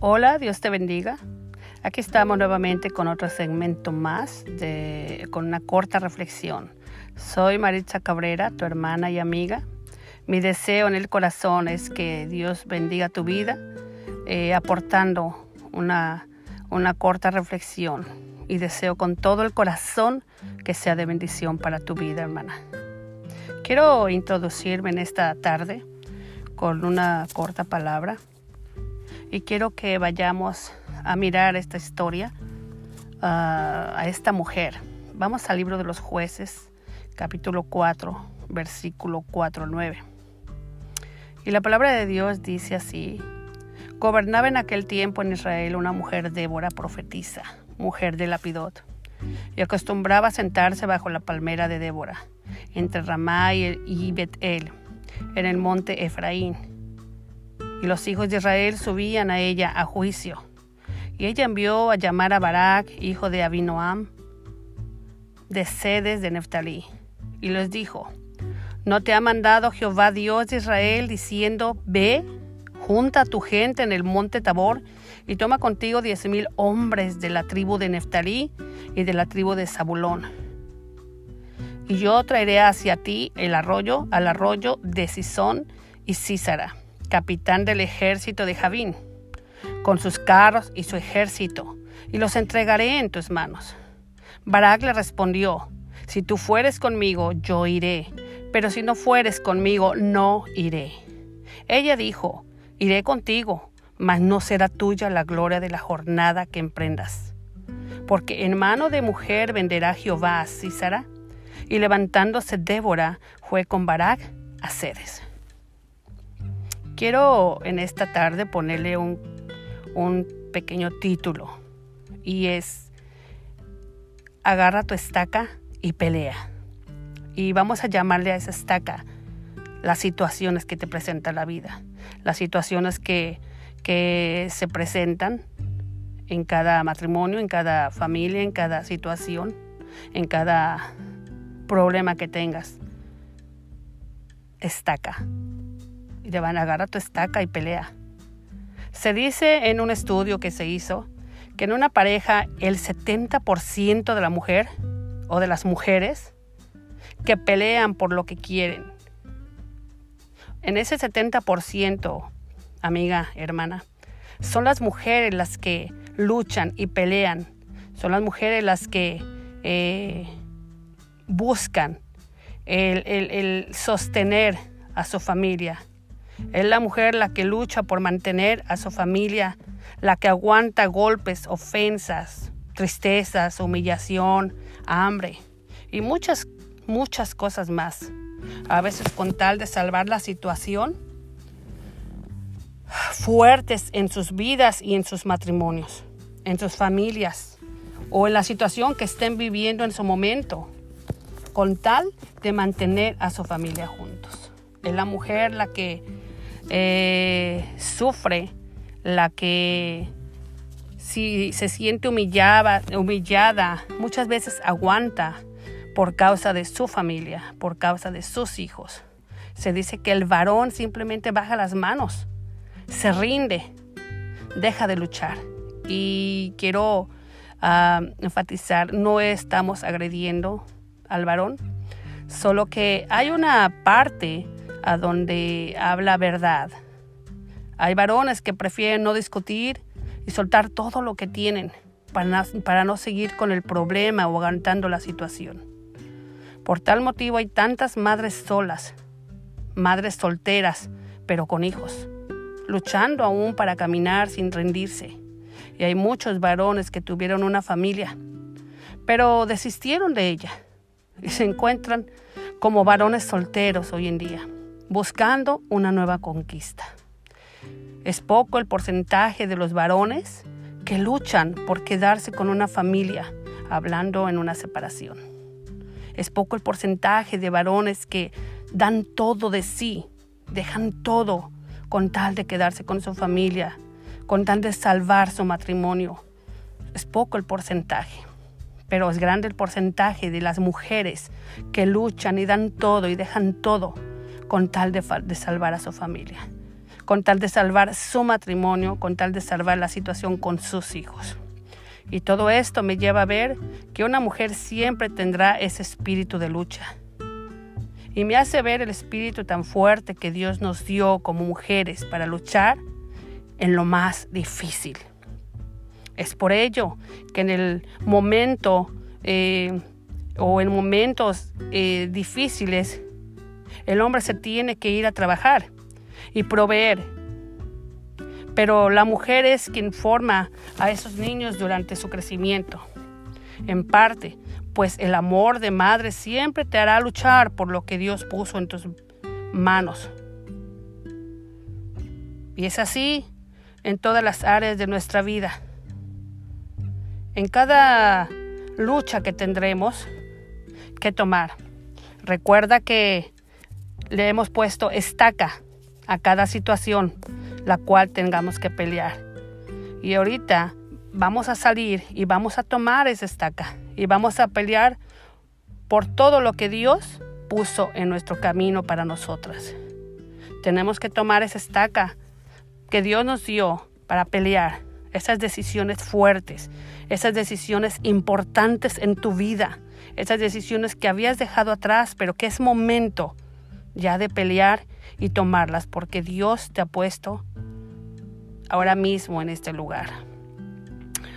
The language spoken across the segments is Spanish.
Hola, Dios te bendiga. Aquí estamos nuevamente con otro segmento más, de, con una corta reflexión. Soy Maritza Cabrera, tu hermana y amiga. Mi deseo en el corazón es que Dios bendiga tu vida, eh, aportando una, una corta reflexión. Y deseo con todo el corazón que sea de bendición para tu vida, hermana. Quiero introducirme en esta tarde con una corta palabra y quiero que vayamos a mirar esta historia, uh, a esta mujer. Vamos al libro de los jueces, capítulo 4, versículo 4 al 9. Y la palabra de Dios dice así, gobernaba en aquel tiempo en Israel una mujer Débora profetisa, mujer de Lapidot, y acostumbraba a sentarse bajo la palmera de Débora, entre Ramá y Bet-El, en el monte Efraín y los hijos de Israel subían a ella a juicio. Y ella envió a llamar a Barak, hijo de Abinoam, de sedes de Neftalí, y les dijo, ¿no te ha mandado Jehová Dios de Israel diciendo, ve, junta tu gente en el monte Tabor y toma contigo diez mil hombres de la tribu de Neftalí y de la tribu de Zabulón? Y yo traeré hacia ti el arroyo, al arroyo de Sisón y Císara capitán del ejército de Javín, con sus carros y su ejército, y los entregaré en tus manos. Barak le respondió, si tú fueres conmigo, yo iré, pero si no fueres conmigo, no iré. Ella dijo, iré contigo, mas no será tuya la gloria de la jornada que emprendas. Porque en mano de mujer venderá Jehová a Císara. Y levantándose Débora fue con Barak a Cedes. Quiero en esta tarde ponerle un, pequeño título y es Agarra tu estaca y pelea. Y vamos a llamarle a esa estaca las situaciones que te presenta la vida, las situaciones que, que se presentan en cada matrimonio, en cada familia, en cada situación, en cada problema que tengas. Estaca y te van a agarrar tu estaca y pelea. Se dice en un estudio que se hizo que en una pareja el 70% de la mujer o de las mujeres que pelean por lo que quieren. En ese 70%, amiga, hermana, son las mujeres las que luchan y pelean. Son las mujeres las que eh, buscan el, el sostener a su familia, es la mujer la que lucha por mantener a su familia, la que aguanta golpes, ofensas, tristezas, humillación, hambre y muchas, muchas cosas más. A veces con tal de salvar la situación, fuertes en sus vidas y en sus matrimonios, en sus familias o en la situación que estén viviendo en su momento, con tal de mantener a su familia juntos. Es la mujer la que eh, sufre, la que si se siente humillada, humillada, muchas veces aguanta por causa de su familia, por causa de sus hijos. Se dice que el varón simplemente baja las manos, se rinde, deja de luchar. Y quiero ah, enfatizar, no estamos agrediendo al varón, solo que hay una parte a donde habla verdad. Hay varones que prefieren no discutir y soltar todo lo que tienen para, no seguir con el problema o aguantando la situación. Por tal motivo hay tantas madres solas, madres solteras, pero con hijos, luchando aún para caminar sin rendirse. Y hay muchos varones que tuvieron una familia, pero desistieron de ella y se encuentran como varones solteros hoy en día buscando una nueva conquista. Es poco el porcentaje de los varones que luchan por quedarse con una familia, hablando en una separación. Es poco el porcentaje de varones que dan todo de sí, dejan todo con tal de quedarse con su familia, con tal de salvar su matrimonio. Es poco el porcentaje, pero es grande el porcentaje de las mujeres que luchan y dan todo y dejan todo con tal de, salvar a su familia, con tal de salvar su matrimonio, con tal de salvar la situación con sus hijos. Y todo esto me lleva a ver que una mujer siempre tendrá ese espíritu de lucha. Y me hace ver el espíritu tan fuerte que Dios nos dio como mujeres para luchar en lo más difícil. Es por ello que en el momento eh, o en momentos eh, difíciles, el hombre se tiene que ir a trabajar y proveer. Pero la mujer es quien forma a esos niños durante su crecimiento. En parte, pues el amor de madre siempre te hará luchar por lo que Dios puso en tus manos. Y es así en todas las áreas de nuestra vida. En cada lucha que tendremos que tomar. Recuerda que le hemos puesto estaca a cada situación la cual tengamos que pelear. Y ahorita vamos a salir y vamos a tomar esa estaca y vamos a pelear por todo lo que Dios puso en nuestro camino para nosotras. Tenemos que tomar esa estaca que Dios nos dio para pelear esas decisiones fuertes, esas decisiones importantes en tu vida, esas decisiones que habías dejado atrás, pero que es momento ya de pelear y tomarlas, porque Dios te ha puesto ahora mismo en este lugar.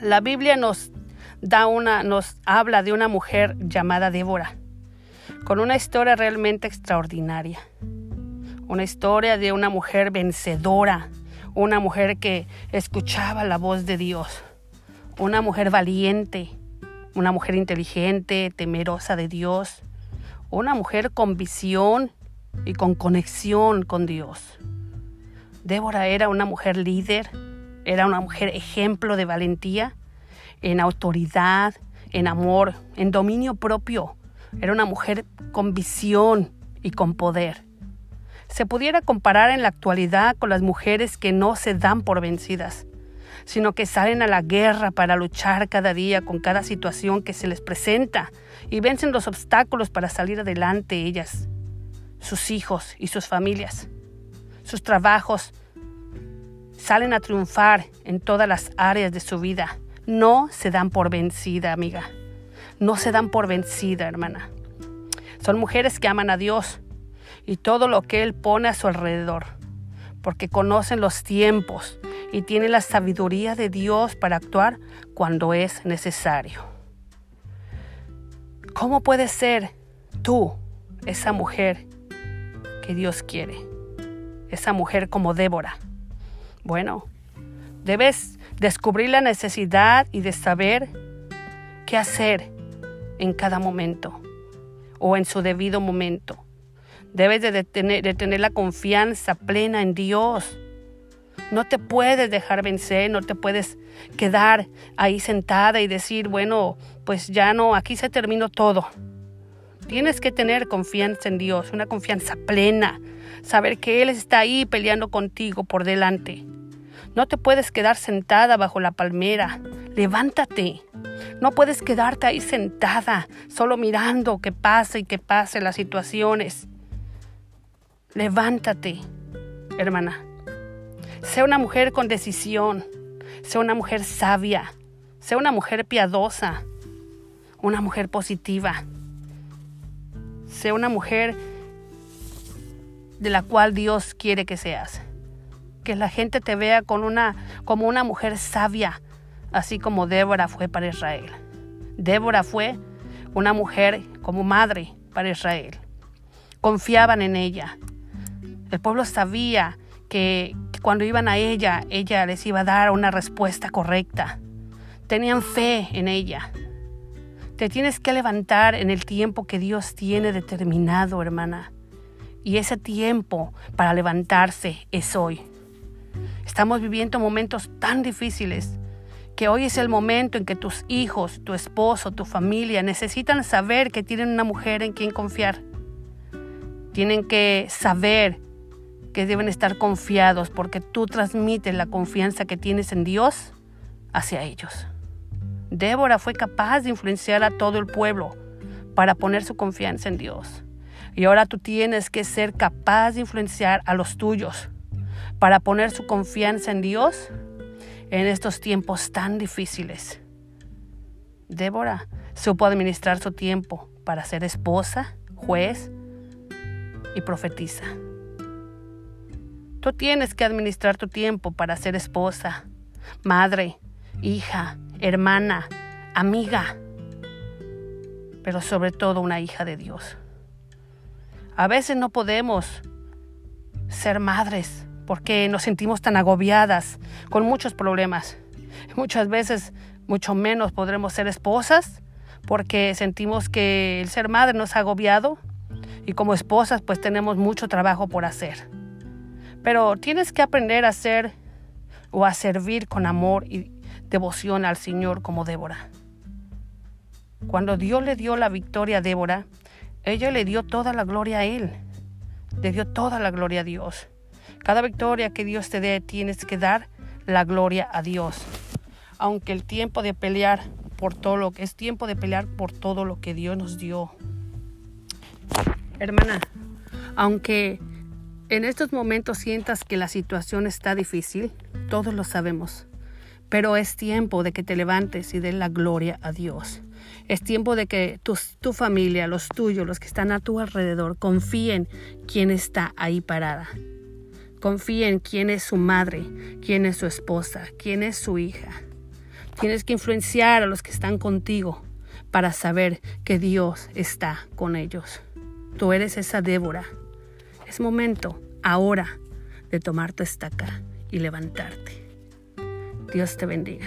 La Biblia nos da una, nos habla de una mujer llamada Débora, con una historia realmente extraordinaria. Una historia de una mujer vencedora, una mujer que escuchaba la voz de Dios, una mujer valiente, una mujer inteligente, temerosa de Dios, una mujer con visión y con conexión con Dios. Débora era una mujer líder, era una mujer ejemplo de valentía, en autoridad, en amor, en dominio propio. Era una mujer con visión y con poder se pudiera comparar en la actualidad con las mujeres que no se dan por vencidas, sino que salen a la guerra para luchar cada día con cada situación que se les presenta y vencen los obstáculos para salir adelante ellas, sus hijos y sus familias, sus trabajos. Salen a triunfar en todas las áreas de su vida. No se dan por vencida, amiga. No se dan por vencida, hermana. Son mujeres que aman a Dios, y todo lo que Él pone a su alrededor, porque conocen los tiempos y tienen la sabiduría de Dios para actuar cuando es necesario. ¿Cómo puedes ser tú esa mujer Dios quiere? Esa mujer como Débora. Bueno, debes descubrir la necesidad y de saber qué hacer en cada momento o en su debido momento. Debes de tener, la confianza plena en Dios. No te puedes dejar vencer, no te puedes quedar ahí sentada y decir, bueno, pues ya no, aquí se terminó todo. Tienes que tener confianza en Dios, una confianza plena, saber que Él está ahí peleando contigo por delante. No te puedes quedar sentada bajo la palmera, levántate. No puedes quedarte ahí sentada, solo mirando que pase y que pase las situaciones. Levántate, hermana. Sea una mujer con decisión. Sea una mujer sabia. Sea una mujer piadosa. Una mujer positiva. Sea una mujer de la cual Dios quiere que seas. Que la gente te vea con una, como una mujer sabia, así como Débora fue para Israel. Débora fue una mujer como madre para Israel. Confiaban en ella, el pueblo sabía que, cuando iban a ella, ella les iba a dar una respuesta correcta. Tenían fe en ella. Te tienes que levantar en el tiempo que Dios tiene determinado, hermana. Y ese tiempo para levantarse es hoy. Estamos viviendo momentos tan difíciles que hoy es el momento en que tus hijos, tu esposo, tu familia necesitan saber que tienen una mujer en quien confiar. Tienen que saber que deben estar confiados porque tú transmites la confianza que tienes en Dios hacia ellos. Débora fue capaz de influenciar a todo el pueblo para poner su confianza en Dios. Y ahora tú tienes que ser capaz de influenciar a los tuyos para poner su confianza en Dios en estos tiempos tan difíciles. Débora supo administrar su tiempo para ser esposa, juez y profetiza. Tú tienes que administrar tu tiempo para ser esposa, madre, hija, hermana, amiga, pero sobre todo una hija de Dios. A veces no podemos ser madres porque nos sentimos tan agobiadas con muchos problemas. Muchas veces mucho menos podremos ser esposas porque sentimos que el ser madre nos ha agobiado y como esposas pues tenemos mucho trabajo por hacer. Pero tienes que aprender a ser o a servir con amor y devoción al Señor como Débora. Cuando Dios le dio la victoria a Débora, ella le dio toda la gloria a Él. Le dio toda la gloria a Dios. Cada victoria que Dios te dé, tienes que dar la gloria a Dios. Aunque el tiempo de pelear por todo lo que es tiempo de pelear por todo lo que Dios nos dio. Hermana, aunque en estos momentos sientas que la situación está difícil, todos lo sabemos, pero es tiempo de que te levantes y des la gloria a Dios. Es tiempo de que tu, tu familia, los tuyos, los que están a tu alrededor, confíen quién está ahí parada. Confíen quién es su madre, quién es su esposa, quién es su hija. Tienes que influenciar a los que están contigo para saber que Dios está con ellos. Tú eres esa Débora es momento, ahora, de tomar tu estaca y levantarte. Dios te bendiga.